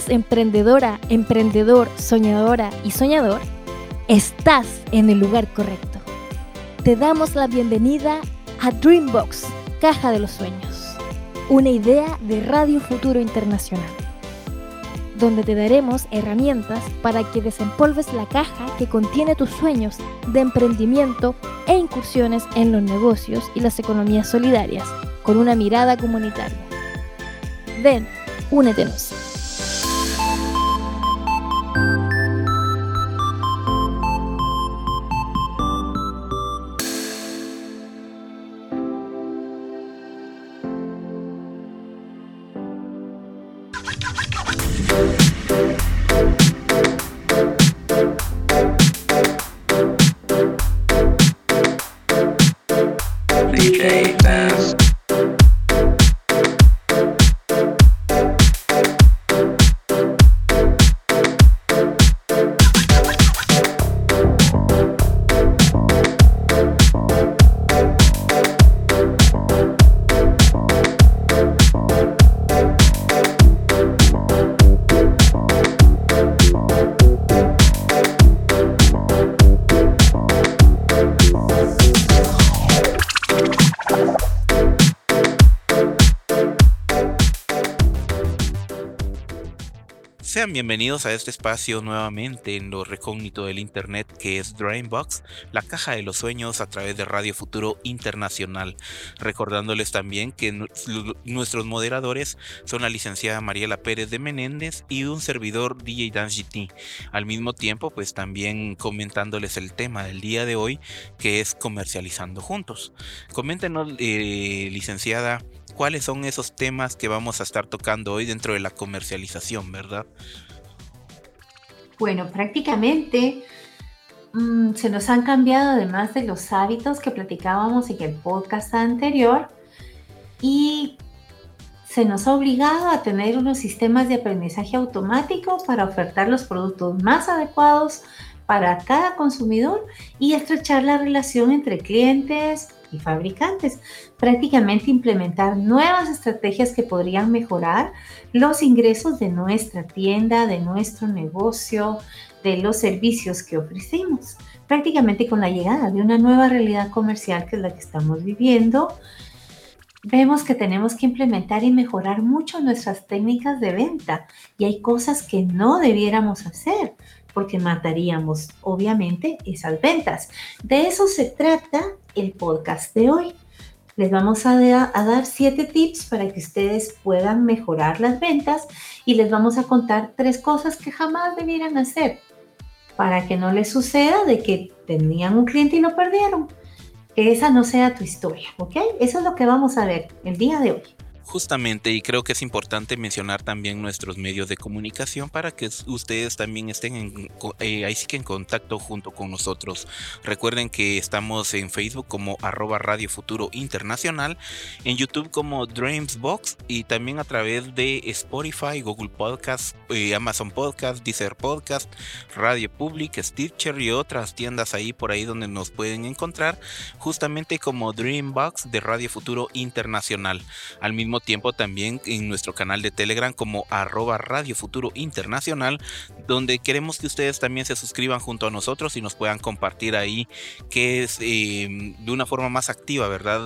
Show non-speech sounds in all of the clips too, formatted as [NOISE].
Hola, ¿eres emprendedora, emprendedor, soñadora y soñador? Estás en el lugar correcto. Te damos la bienvenida a Dreambox, Caja de los Sueños, una idea de Radio Futuro Internacional, donde te daremos herramientas para que desempolves la caja que contiene tus sueños de emprendimiento e incursiones en los negocios y las economías solidarias con una mirada comunitaria. Ven, únetenos. Bienvenidos a este espacio nuevamente en lo recógnito del Internet que es Dreambox, la caja de los sueños a través de Radio Futuro Internacional. Recordándoles también que nuestros moderadores son la licenciada Mariela Pérez de Menéndez y un servidor DJ Dance GT. Al mismo tiempo, pues también comentándoles el tema del día de hoy que es comercializando juntos. Coméntenos, eh, licenciada cuáles son esos temas que vamos a estar tocando hoy dentro de la comercialización, ¿verdad? Bueno, prácticamente mm, se nos han cambiado además de los hábitos que platicábamos en el podcast anterior y se nos ha obligado a tener unos sistemas de aprendizaje automático para ofertar los productos más adecuados para cada consumidor y estrechar la relación entre clientes, y fabricantes. Prácticamente implementar nuevas estrategias que podrían mejorar los ingresos de nuestra tienda, de nuestro negocio, de los servicios que ofrecemos. Prácticamente con la llegada de una nueva realidad comercial que es la que estamos viviendo, vemos que tenemos que implementar y mejorar mucho nuestras técnicas de venta y hay cosas que no debiéramos hacer porque mataríamos obviamente esas ventas. De eso se trata el podcast de hoy. Les vamos a, dar siete tips para que ustedes puedan mejorar las ventas y les vamos a contar tres cosas que jamás debieran hacer para que no les suceda de que tenían un cliente y lo perdieron. Que esa no sea tu historia, ¿ok? Eso es lo que vamos a ver el día de hoy. Justamente, y creo que es importante mencionar también nuestros medios de comunicación para que ustedes también estén en, eh, ahí sí que en contacto junto con nosotros. Recuerden que estamos en Facebook como arroba Radio Futuro Internacional, en YouTube como Dreamsbox y también a través de Spotify, Google Podcast, eh, Amazon Podcast, Deezer Podcast, Radio Public, Stitcher y otras tiendas ahí por ahí donde nos pueden encontrar, justamente como Dreambox de Radio Futuro Internacional. Al mismo tiempo también en nuestro canal de Telegram como arroba Radio Futuro Internacional, donde queremos que ustedes también se suscriban junto a nosotros y nos puedan compartir ahí que es em, de una forma más activa, ¿verdad?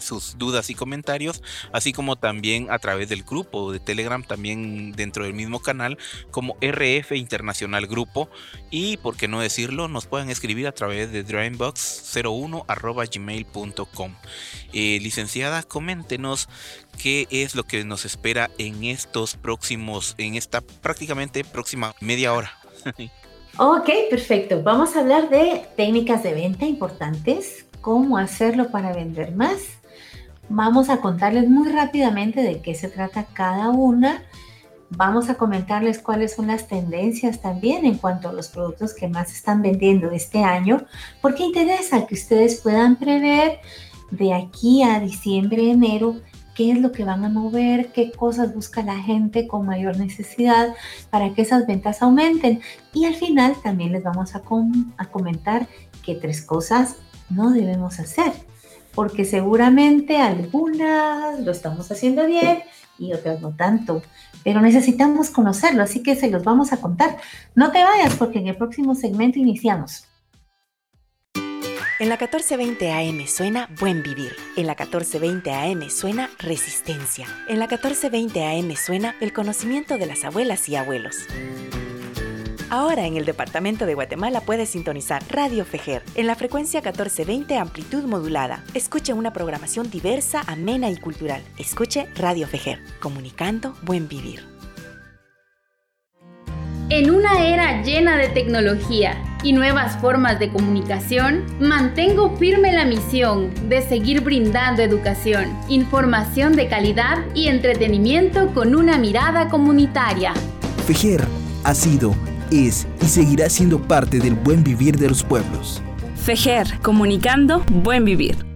sus dudas y comentarios, así como también a través del grupo de Telegram, también dentro del mismo canal, como RF Internacional Grupo. Y, por qué no decirlo, nos pueden escribir a través de dreambox01 arroba gmail.com. Eh, licenciada, coméntenos qué es lo que nos espera en estos próximos, en esta prácticamente próxima media hora. [LAUGHS] ok, perfecto. Vamos a hablar de técnicas de venta importantes, cómo hacerlo para vender más. Vamos a contarles muy rápidamente de qué se trata cada una. Vamos a comentarles cuáles son las tendencias también en cuanto a los productos que más están vendiendo este año, porque interesa que ustedes puedan prever de aquí a diciembre, enero, qué es lo que van a mover, qué cosas busca la gente con mayor necesidad para que esas ventas aumenten. Y al final también les vamos a, a comentar qué tres cosas no debemos hacer, porque seguramente algunas lo estamos haciendo bien y otras no tanto. Pero necesitamos conocerlo, así que se los vamos a contar. No te vayas porque en el próximo segmento iniciamos. En la 1420 AM suena Buen Vivir. En la 1420 AM suena Resistencia. En la 1420 AM suena el conocimiento de las abuelas y abuelos. Ahora en el departamento de Guatemala puedes sintonizar Radio Fejer en la frecuencia 1420 amplitud modulada. Escuche una programación diversa, amena y cultural. Escuche Radio Fejer, comunicando buen vivir. En una era llena de tecnología y nuevas formas de comunicación, mantengo firme la misión de seguir brindando educación, información de calidad y entretenimiento con una mirada comunitaria. Fejer ha sido es y seguirá siendo parte del buen vivir de los pueblos. Fejer, comunicando buen vivir.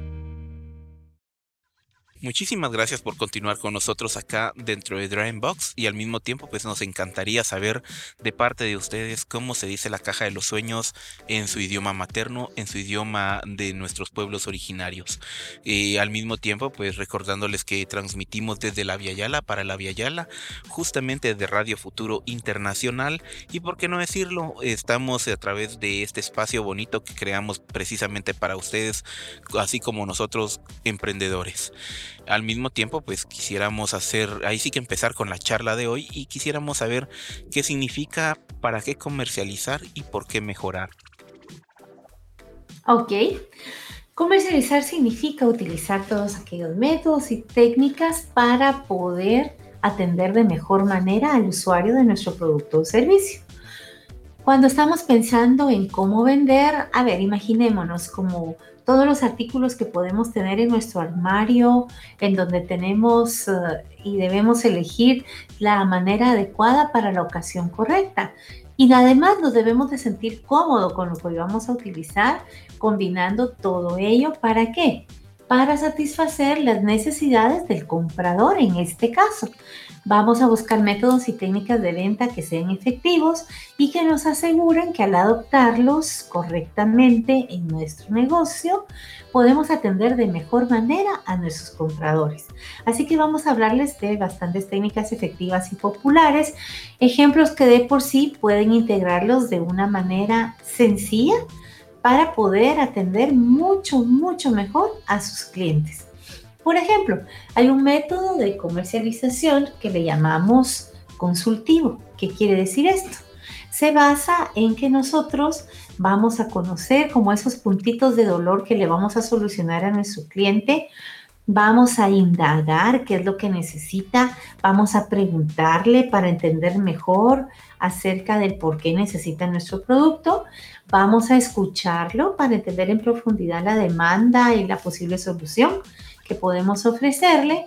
Muchísimas gracias por continuar con nosotros acá dentro de Box y al mismo tiempo pues nos encantaría saber de parte de ustedes cómo se dice la caja de los sueños en su idioma materno, en su idioma de nuestros pueblos originarios. Y al mismo tiempo pues recordándoles que transmitimos desde la Via Yala para la Via Yala, justamente de Radio Futuro Internacional y por qué no decirlo, estamos a través de este espacio bonito que creamos precisamente para ustedes, así como nosotros emprendedores. Al mismo tiempo, pues quisiéramos hacer, ahí sí que empezar con la charla de hoy y quisiéramos saber qué significa, para qué comercializar y por qué mejorar. Ok. Comercializar significa utilizar todos aquellos métodos y técnicas para poder atender de mejor manera al usuario de nuestro producto o servicio. Cuando estamos pensando en cómo vender, a ver, imaginémonos como todos los artículos que podemos tener en nuestro armario, en donde tenemos eh, y debemos elegir la manera adecuada para la ocasión correcta. Y además nos debemos de sentir cómodo con lo que vamos a utilizar, combinando todo ello. ¿Para qué? Para satisfacer las necesidades del comprador en este caso. Vamos a buscar métodos y técnicas de venta que sean efectivos y que nos aseguren que al adoptarlos correctamente en nuestro negocio, podemos atender de mejor manera a nuestros compradores. Así que vamos a hablarles de bastantes técnicas efectivas y populares, ejemplos que de por sí pueden integrarlos de una manera sencilla para poder atender mucho, mucho mejor a sus clientes. Por ejemplo, hay un método de comercialización que le llamamos consultivo. ¿Qué quiere decir esto? Se basa en que nosotros vamos a conocer como esos puntitos de dolor que le vamos a solucionar a nuestro cliente, vamos a indagar qué es lo que necesita, vamos a preguntarle para entender mejor acerca del por qué necesita nuestro producto, vamos a escucharlo para entender en profundidad la demanda y la posible solución que podemos ofrecerle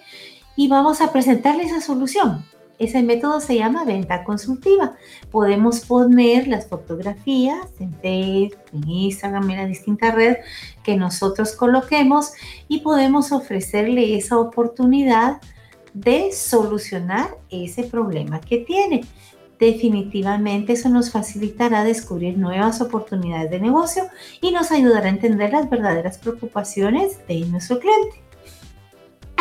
y vamos a presentarle esa solución. Ese método se llama venta consultiva. Podemos poner las fotografías en Facebook, en Instagram, en la distinta red que nosotros coloquemos y podemos ofrecerle esa oportunidad de solucionar ese problema que tiene. Definitivamente eso nos facilitará descubrir nuevas oportunidades de negocio y nos ayudará a entender las verdaderas preocupaciones de nuestro cliente.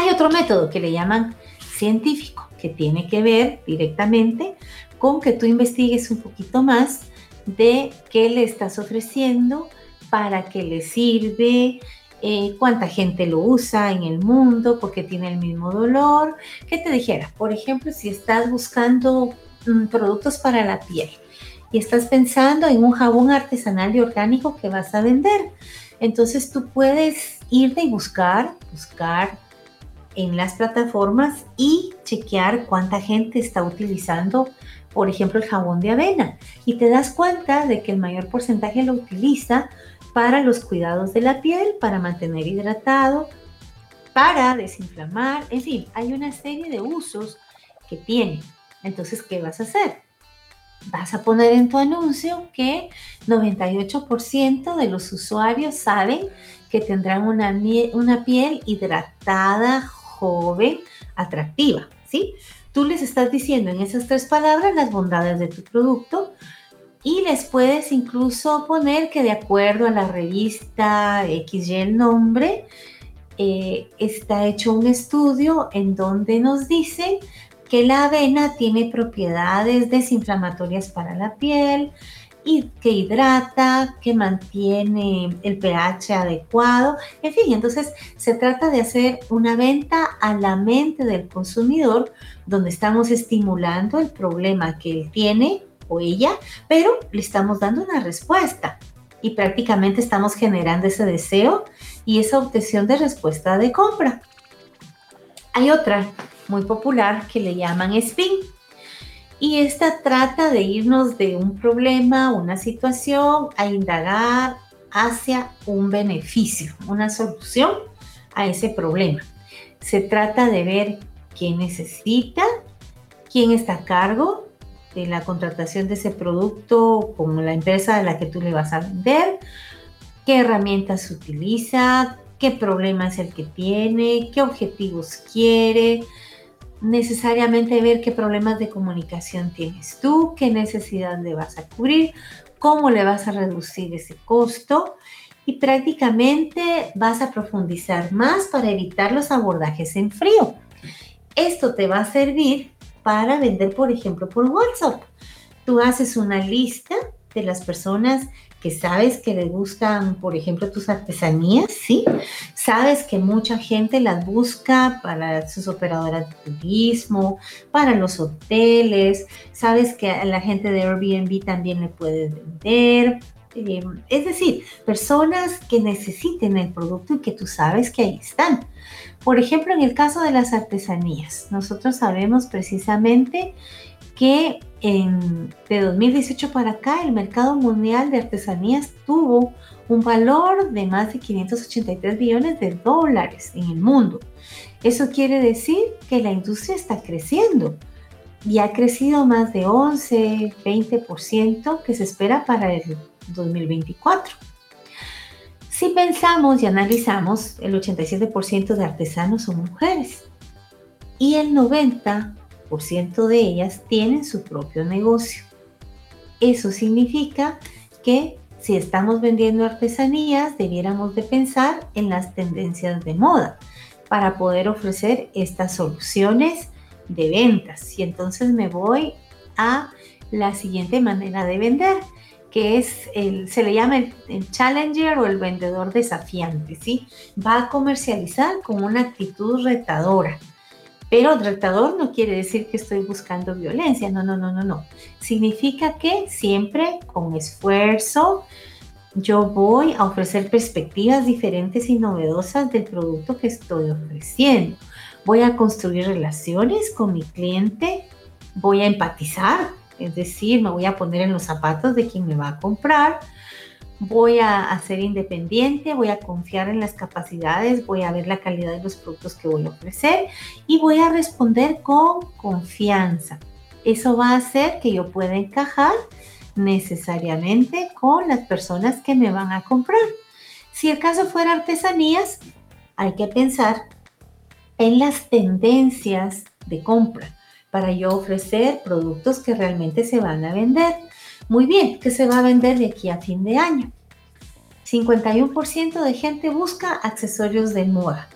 Hay otro método que le llaman científico, que tiene que ver directamente con que tú investigues un poquito más de qué le estás ofreciendo, para qué le sirve, eh, cuánta gente lo usa en el mundo, porque tiene el mismo dolor. ¿Qué te dijera? Por ejemplo, si estás buscando mm, productos para la piel y estás pensando en un jabón artesanal y orgánico que vas a vender, entonces tú puedes irte y buscar, buscar en las plataformas y chequear cuánta gente está utilizando, por ejemplo, el jabón de avena. Y te das cuenta de que el mayor porcentaje lo utiliza para los cuidados de la piel, para mantener hidratado, para desinflamar, en fin, hay una serie de usos que tiene. Entonces, ¿qué vas a hacer? Vas a poner en tu anuncio que 98% de los usuarios saben que tendrán una, una piel hidratada, joven, atractiva, ¿sí? Tú les estás diciendo en esas tres palabras las bondades de tu producto y les puedes incluso poner que de acuerdo a la revista XY el nombre, eh, está hecho un estudio en donde nos dicen que la avena tiene propiedades desinflamatorias para la piel, y que hidrata, que mantiene el pH adecuado, en fin, entonces se trata de hacer una venta a la mente del consumidor donde estamos estimulando el problema que él tiene o ella, pero le estamos dando una respuesta y prácticamente estamos generando ese deseo y esa obtención de respuesta de compra. Hay otra muy popular que le llaman spin y esta trata de irnos de un problema, una situación, a indagar hacia un beneficio, una solución a ese problema. Se trata de ver quién necesita, quién está a cargo de la contratación de ese producto con la empresa a la que tú le vas a vender, qué herramientas utiliza, qué problema es el que tiene, qué objetivos quiere, necesariamente ver qué problemas de comunicación tienes tú, qué necesidad le vas a cubrir, cómo le vas a reducir ese costo y prácticamente vas a profundizar más para evitar los abordajes en frío. Esto te va a servir para vender, por ejemplo, por WhatsApp. Tú haces una lista de las personas que sabes que le gustan, por ejemplo, tus artesanías, ¿sí? Sabes que mucha gente las busca para sus operadoras de turismo, para los hoteles, sabes que a la gente de Airbnb también le puedes vender. Eh, es decir, personas que necesiten el producto y que tú sabes que ahí están. Por ejemplo, en el caso de las artesanías, nosotros sabemos precisamente que en, de 2018 para acá el mercado mundial de artesanías tuvo un valor de más de 583 billones de dólares en el mundo. Eso quiere decir que la industria está creciendo y ha crecido más de 11, 20% que se espera para el 2024. Si pensamos y analizamos, el 87% de artesanos son mujeres y el 90% de ellas tienen su propio negocio. Eso significa que si estamos vendiendo artesanías, debiéramos de pensar en las tendencias de moda para poder ofrecer estas soluciones de ventas. Y entonces me voy a la siguiente manera de vender, que es el, se le llama el, el, challenger o el vendedor desafiante, ¿sí? Va a comercializar con una actitud retadora. Pero retador no quiere decir que estoy buscando violencia, no, no, no, no, no. Significa que siempre con esfuerzo yo voy a ofrecer perspectivas diferentes y novedosas del producto que estoy ofreciendo. Voy a construir relaciones con mi cliente, voy a empatizar, es decir, me voy a poner en los zapatos de quien me va a comprar voy a, ser independiente, voy a confiar en las capacidades, voy a ver la calidad de los productos que voy a ofrecer y voy a responder con confianza. Eso va a hacer que yo pueda encajar necesariamente con las personas que me van a comprar. Si el caso fuera artesanías, hay que pensar en las tendencias de compra para yo ofrecer productos que realmente se van a vender. Muy bien, ¿qué se va a vender de aquí a fin de año? 51% de gente busca accesorios de moda.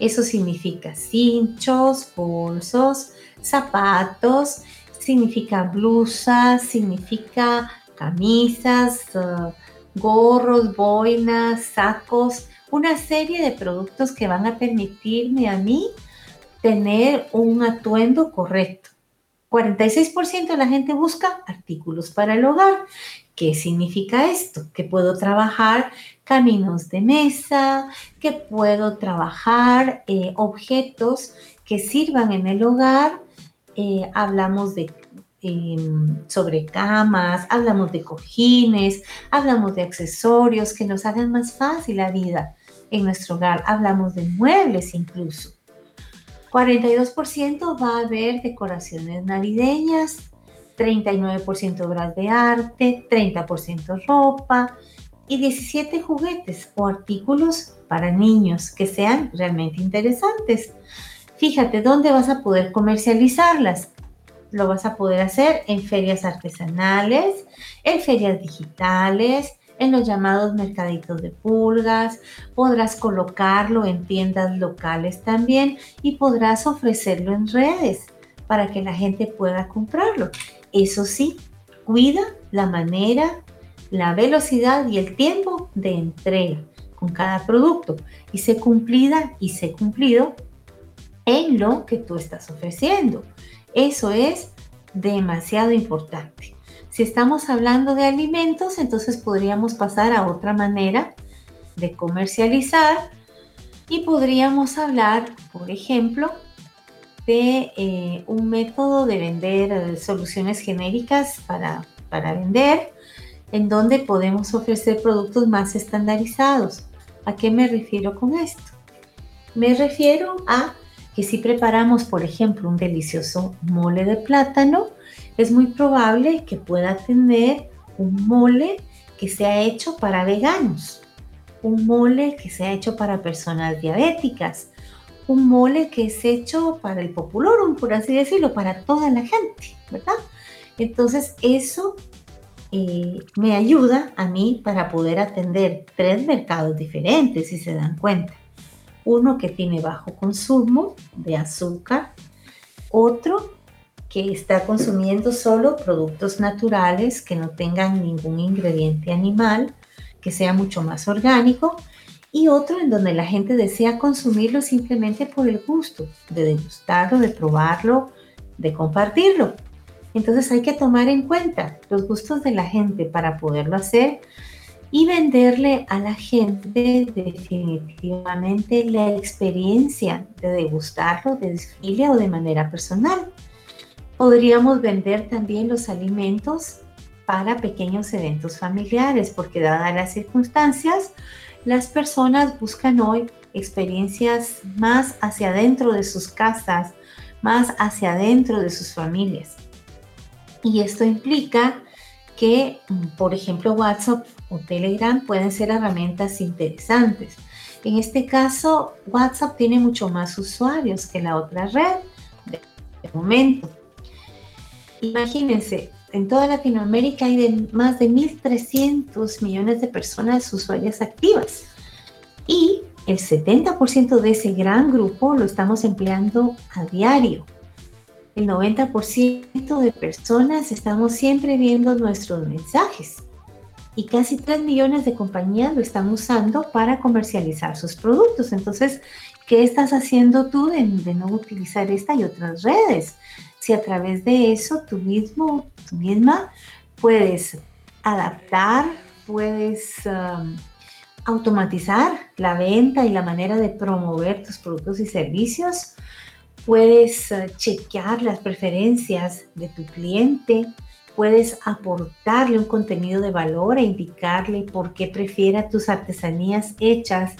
Eso significa cinchos, bolsos, zapatos, significa blusas, significa camisas, uh, gorros, boinas, sacos, una serie de productos que van a permitirme a mí tener un atuendo correcto. 46% de la gente busca artículos para el hogar. ¿Qué significa esto? Que puedo trabajar caminos de mesa, que puedo trabajar eh, objetos que sirvan en el hogar. Eh, hablamos de em, sobre camas, hablamos de cojines, hablamos de accesorios que nos hagan más fácil la vida en nuestro hogar, hablamos de muebles incluso. 42% va a haber decoraciones navideñas, 39% obras de arte, 30% ropa y 17 juguetes o artículos para niños que sean realmente interesantes. Fíjate dónde vas a poder comercializarlas. Lo vas a poder hacer en ferias artesanales, en ferias digitales, en los llamados mercaditos de pulgas, podrás colocarlo en tiendas locales también y podrás ofrecerlo en redes para que la gente pueda comprarlo. Eso sí, cuida la manera, la velocidad y el tiempo de entrega con cada producto y sé cumplida y sé cumplido en lo que tú estás ofreciendo. Eso es demasiado importante. Si estamos hablando de alimentos, entonces podríamos pasar a otra manera de comercializar y podríamos hablar, por ejemplo, de eh, un método de vender eh, soluciones genéricas para, para vender, en donde podemos ofrecer productos más estandarizados. ¿A qué me refiero con esto? Me refiero a que si preparamos, por ejemplo, un delicioso mole de plátano, es muy probable que pueda tener un mole que sea hecho para veganos, un mole que sea hecho para personas diabéticas, un mole que es hecho para el populorum, por así decirlo, para toda la gente, ¿verdad? Entonces eso eh, me ayuda a mí para poder atender tres mercados diferentes, si se dan cuenta. Uno que tiene bajo consumo de azúcar, otro que está consumiendo solo productos naturales que no tengan ningún ingrediente animal, que sea mucho más orgánico, y otro en donde la gente desea consumirlo simplemente por el gusto de degustarlo, de probarlo, de compartirlo. Entonces hay que tomar en cuenta los gustos de la gente para poderlo hacer y venderle a la gente definitivamente la experiencia de degustarlo de familia o de manera personal. Podríamos vender también los alimentos para pequeños eventos familiares, porque dadas las circunstancias, las personas buscan hoy experiencias más hacia adentro de sus casas, más hacia adentro de sus familias. Y esto implica que, por ejemplo, WhatsApp o Telegram pueden ser herramientas interesantes. En este caso, WhatsApp tiene mucho más usuarios que la otra red de, momento. Imagínense, en toda Latinoamérica hay más de 1.300 millones de personas usuarias activas y el 70% de ese gran grupo lo estamos empleando a diario el 90% de personas estamos siempre viendo nuestros mensajes y casi 3 millones de compañías lo están usando para comercializar sus productos. Entonces, ¿qué estás haciendo tú de, no utilizar esta y otras redes? Si a través de eso tú mismo, tú misma, puedes adaptar, puedes um, automatizar la venta y la manera de promover tus productos y servicios, puedes eh, chequear las preferencias de tu cliente, puedes aportarle un contenido de valor e indicarle por qué prefiera tus artesanías hechas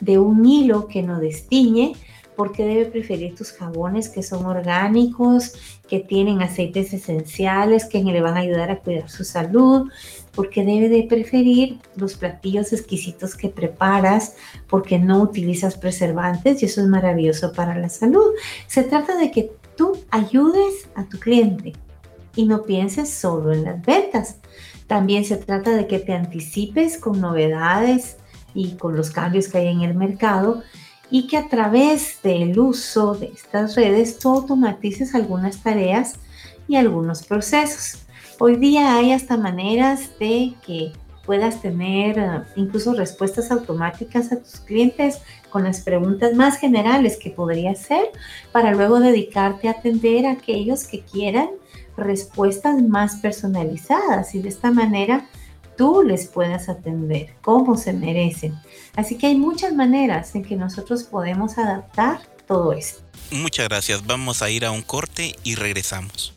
de un hilo que no destiñe, por qué debe preferir tus jabones que son orgánicos, que tienen aceites esenciales que le van a ayudar a cuidar su salud, porque debe de preferir los platillos exquisitos que preparas, porque no utilizas preservantes y eso es maravilloso para la salud. Se trata de que tú ayudes a tu cliente y no pienses solo en las ventas. También se trata de que te anticipes con novedades y con los cambios que hay en el mercado y que a través del uso de estas redes tú automatices algunas tareas y algunos procesos. Hoy día hay hasta maneras de que puedas tener eh, incluso respuestas automáticas a tus clientes con las preguntas más generales que podría hacer para luego dedicarte a atender a aquellos que quieran respuestas más personalizadas y de esta manera tú les puedas atender como se merecen. Así que hay muchas maneras en que nosotros podemos adaptar todo esto. Muchas gracias. Vamos a ir a un corte y regresamos.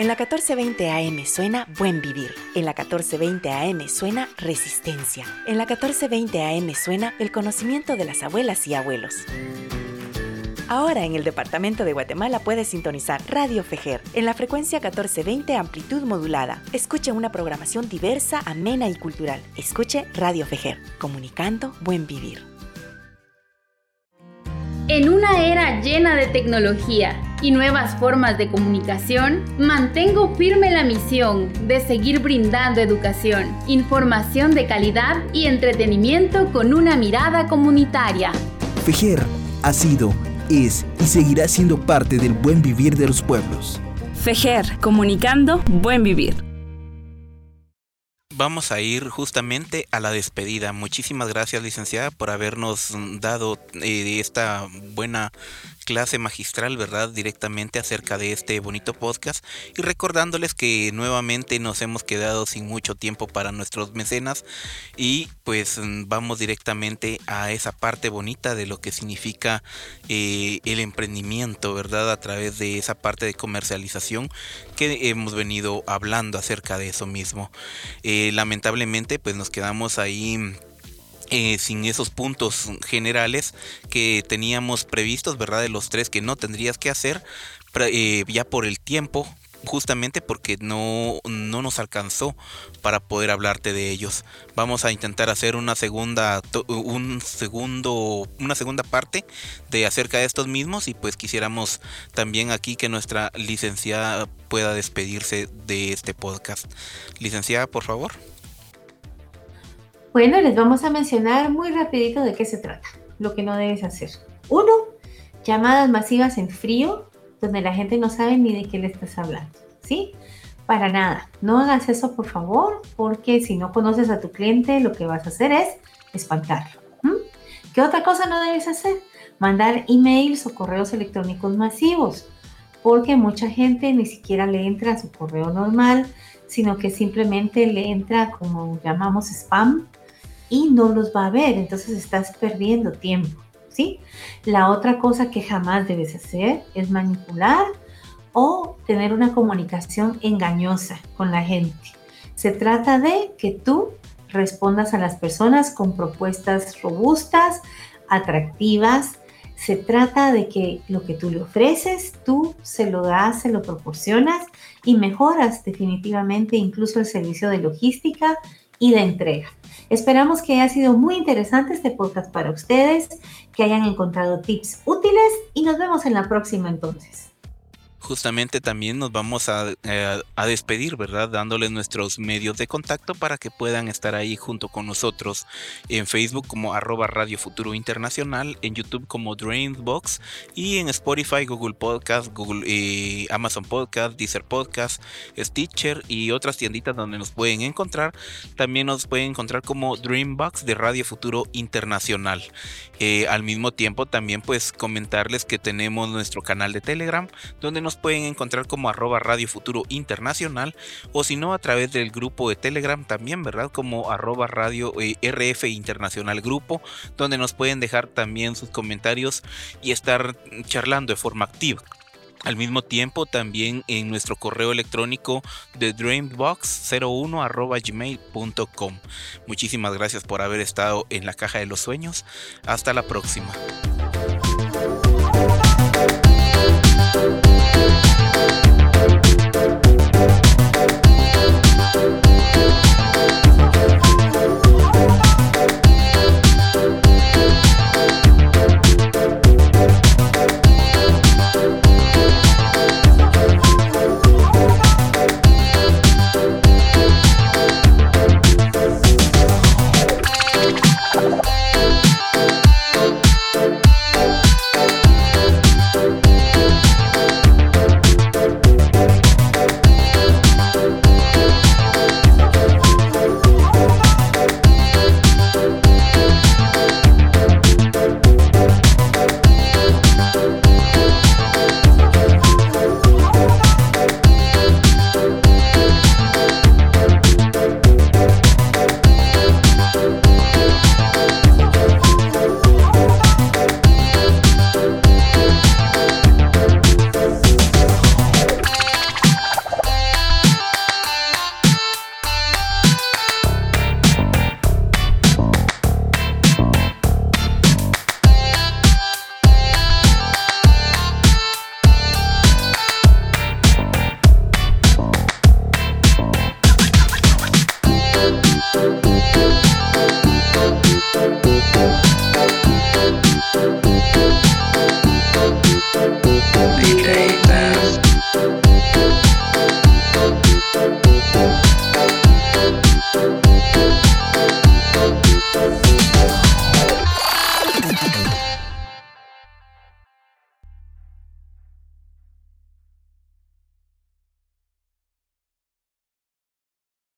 En la 1420 AM suena Buen Vivir. En la 1420 AM suena Resistencia. En la 1420 AM suena el conocimiento de las abuelas y abuelos. Ahora en el departamento de Guatemala puedes sintonizar Radio Fejer en la frecuencia 1420 amplitud modulada. Escuche una programación diversa, amena y cultural. Escuche Radio Fejer, comunicando buen vivir. En una era llena de tecnología y nuevas formas de comunicación, mantengo firme la misión de seguir brindando educación, información de calidad y entretenimiento con una mirada comunitaria. Fejer ha sido, es y seguirá siendo parte del buen vivir de los pueblos. Fejer, comunicando buen vivir vamos a ir justamente a la despedida. Muchísimas gracias, licenciada, por habernos dado eh, esta buena clase magistral, ¿verdad? Directamente acerca de este bonito podcast y recordándoles que nuevamente nos hemos quedado sin mucho tiempo para nuestros mecenas y pues vamos directamente a esa parte bonita de lo que significa eh, el emprendimiento, ¿verdad? A través de esa parte de comercialización que hemos venido hablando acerca de eso mismo. Eh, lamentablemente pues nos quedamos ahí eh, sin esos puntos generales que teníamos previstos, ¿verdad? De los tres que no tendrías que hacer, eh, ya por el tiempo, justamente porque no, no nos alcanzó para poder hablarte de ellos. Vamos a intentar hacer una segunda, un segundo, una segunda parte de acerca de estos mismos y pues quisiéramos también aquí que nuestra licenciada pueda despedirse de este podcast. Licenciada, por favor. Bueno, les vamos a mencionar muy rapidito de qué se trata, lo que no debes hacer. Uno, llamadas masivas en frío, donde la gente no sabe ni de qué le estás hablando, ¿sí? Para nada, no hagas eso por favor, porque si no conoces a tu cliente, lo que vas a hacer es espantarlo. ¿Qué otra cosa no debes hacer? Mandar emails o correos electrónicos masivos, porque mucha gente ni siquiera le entra a su correo normal, sino que simplemente le entra como llamamos spam y no los va a ver, entonces estás perdiendo tiempo, ¿sí? La otra cosa que jamás debes hacer es manipular o tener una comunicación engañosa con la gente. Se trata de que tú respondas a las personas con propuestas robustas, atractivas. Se trata de que lo que tú le ofreces, tú se lo das, se lo proporcionas y mejoras definitivamente incluso el servicio de logística y de entrega. Esperamos que haya sido muy interesante este podcast para ustedes, que hayan encontrado tips útiles y nos vemos en la próxima entonces justamente también nos vamos eh, a, despedir, ¿verdad? Dándoles nuestros medios de contacto para que puedan estar ahí junto con nosotros en Facebook como arroba Radio Futuro Internacional, en YouTube como Dreambox y en Spotify, Google Podcast, Google, Amazon Podcast, Deezer Podcast, Stitcher y otras tienditas donde nos pueden encontrar. También nos pueden encontrar como Dreambox de Radio Futuro Internacional. Eh, al mismo tiempo también pues comentarles que tenemos nuestro canal de Telegram donde nos pueden encontrar como arroba Radio Futuro Internacional o si no a través del grupo de Telegram también, ¿verdad? Como arroba Radio eh, RF Internacional Grupo, donde nos pueden dejar también sus comentarios y estar charlando de forma activa. Al mismo tiempo, también en nuestro correo electrónico de dreambox01 gmail.com. Muchísimas gracias por haber estado en la caja de los sueños. Hasta la próxima. you